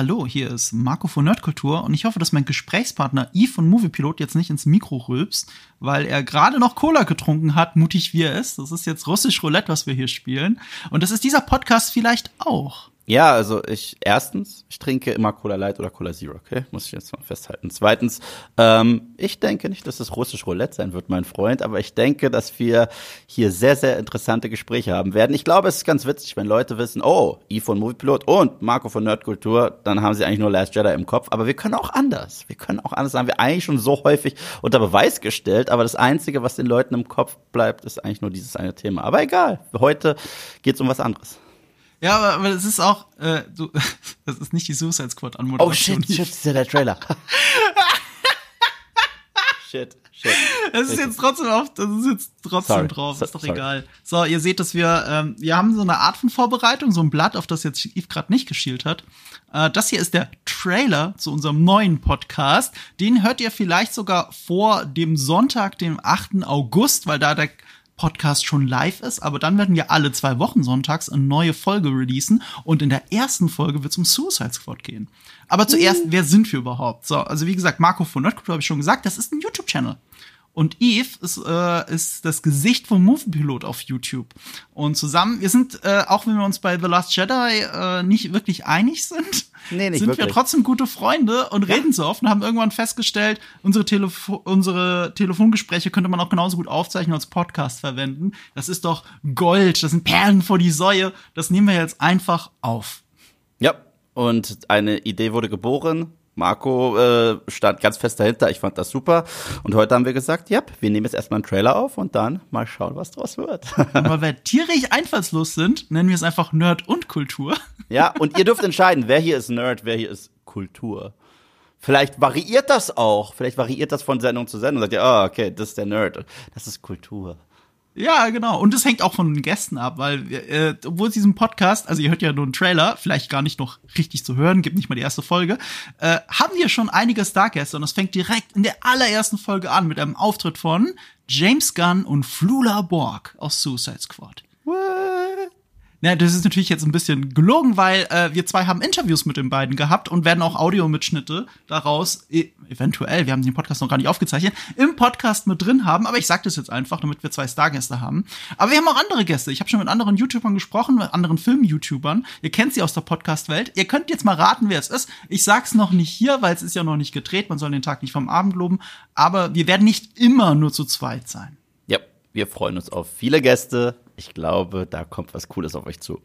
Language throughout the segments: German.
Hallo, hier ist Marco von Nerdkultur und ich hoffe, dass mein Gesprächspartner Yves von Moviepilot jetzt nicht ins Mikro rülpst, weil er gerade noch Cola getrunken hat, mutig wie er ist. Das ist jetzt russisch Roulette, was wir hier spielen. Und das ist dieser Podcast vielleicht auch. Ja, also ich erstens, ich trinke immer Cola Light oder Cola Zero, okay? Muss ich jetzt mal festhalten. Zweitens, ähm, ich denke nicht, dass es russisch Roulette sein wird, mein Freund, aber ich denke, dass wir hier sehr, sehr interessante Gespräche haben werden. Ich glaube, es ist ganz witzig, wenn Leute wissen, oh, I von Moviepilot und Marco von Nerdkultur, dann haben sie eigentlich nur Last Jedi im Kopf. Aber wir können auch anders. Wir können auch anders. Das haben wir eigentlich schon so häufig unter Beweis gestellt, aber das Einzige, was den Leuten im Kopf bleibt, ist eigentlich nur dieses eine Thema. Aber egal, heute geht's um was anderes. Ja, aber, aber es ist auch, äh, du, das ist nicht die Suicide Squad Anmoderation. Oh shit, shit, das ist ja der Trailer. shit, shit. Es ist jetzt trotzdem auf, das ist jetzt trotzdem Sorry. drauf, ist doch Sorry. egal. So, ihr seht, dass wir, ähm, wir haben so eine Art von Vorbereitung, so ein Blatt, auf das jetzt Yves gerade nicht geschielt hat. Äh, das hier ist der Trailer zu unserem neuen Podcast. Den hört ihr vielleicht sogar vor dem Sonntag, dem 8. August, weil da der Podcast schon live ist, aber dann werden wir alle zwei Wochen sonntags eine neue Folge releasen und in der ersten Folge wird es um Suicide Squad gehen. Aber zuerst, wer sind wir überhaupt? So, also wie gesagt, Marco von Nerdculture habe ich schon gesagt, das ist ein YouTube-Channel. Und Eve ist, äh, ist das Gesicht vom Moviepilot auf YouTube. Und zusammen, wir sind, äh, auch wenn wir uns bei The Last Jedi äh, nicht wirklich einig sind, Nee, sind wir wirklich. trotzdem gute Freunde und reden so oft und haben irgendwann festgestellt, unsere, Telefo unsere Telefongespräche könnte man auch genauso gut aufzeichnen als Podcast verwenden. Das ist doch Gold, das sind Perlen vor die Säue. Das nehmen wir jetzt einfach auf. Ja, und eine Idee wurde geboren. Marco äh, stand ganz fest dahinter. Ich fand das super. Und heute haben wir gesagt, ja, wir nehmen jetzt erstmal einen Trailer auf und dann mal schauen, was draus wird. Und weil tierisch einfallslos sind, nennen wir es einfach Nerd und Kultur. ja, und ihr dürft entscheiden, wer hier ist Nerd, wer hier ist Kultur. Vielleicht variiert das auch. Vielleicht variiert das von Sendung zu Sendung. Sagt ihr, ah, okay, das ist der Nerd. Das ist Kultur. Ja, genau. Und das hängt auch von den Gästen ab, weil äh, obwohl es diesen Podcast, also ihr hört ja nur einen Trailer, vielleicht gar nicht noch richtig zu hören, gibt nicht mal die erste Folge, äh, haben wir schon einige Stargäste und das fängt direkt in der allerersten Folge an mit einem Auftritt von James Gunn und Flula Borg aus Suicide Squad. Na, das ist natürlich jetzt ein bisschen gelogen, weil äh, wir zwei haben Interviews mit den beiden gehabt und werden auch Audiomitschnitte daraus, e eventuell, wir haben den Podcast noch gar nicht aufgezeichnet, im Podcast mit drin haben. Aber ich sage das jetzt einfach, damit wir zwei Stargäste haben. Aber wir haben auch andere Gäste. Ich habe schon mit anderen YouTubern gesprochen, mit anderen Film-YouTubern. Ihr kennt sie aus der Podcast-Welt. Ihr könnt jetzt mal raten, wer es ist. Ich sag's noch nicht hier, weil es ist ja noch nicht gedreht. Man soll den Tag nicht vom Abend loben. Aber wir werden nicht immer nur zu zweit sein. Ja, wir freuen uns auf viele Gäste. Ich glaube, da kommt was Cooles auf euch zu.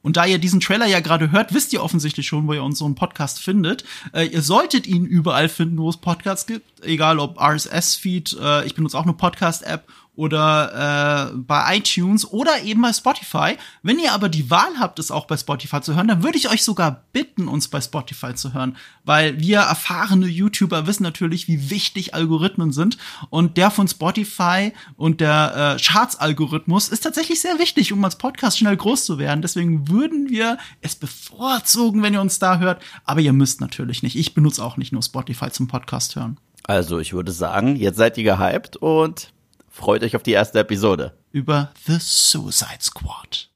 Und da ihr diesen Trailer ja gerade hört, wisst ihr offensichtlich schon, wo ihr unseren Podcast findet. Äh, ihr solltet ihn überall finden, wo es Podcasts gibt. Egal ob RSS-Feed, äh, ich benutze auch eine Podcast-App oder äh, bei iTunes oder eben bei Spotify. Wenn ihr aber die Wahl habt, es auch bei Spotify zu hören, dann würde ich euch sogar bitten, uns bei Spotify zu hören, weil wir erfahrene YouTuber wissen natürlich, wie wichtig Algorithmen sind und der von Spotify und der äh, Charts-Algorithmus ist tatsächlich sehr wichtig, um als Podcast schnell groß zu werden. Deswegen würden wir es bevorzugen, wenn ihr uns da hört, aber ihr müsst natürlich nicht. Ich benutze auch nicht nur Spotify zum Podcast hören. Also, ich würde sagen, jetzt seid ihr gehypt und freut euch auf die erste Episode. Über The Suicide Squad.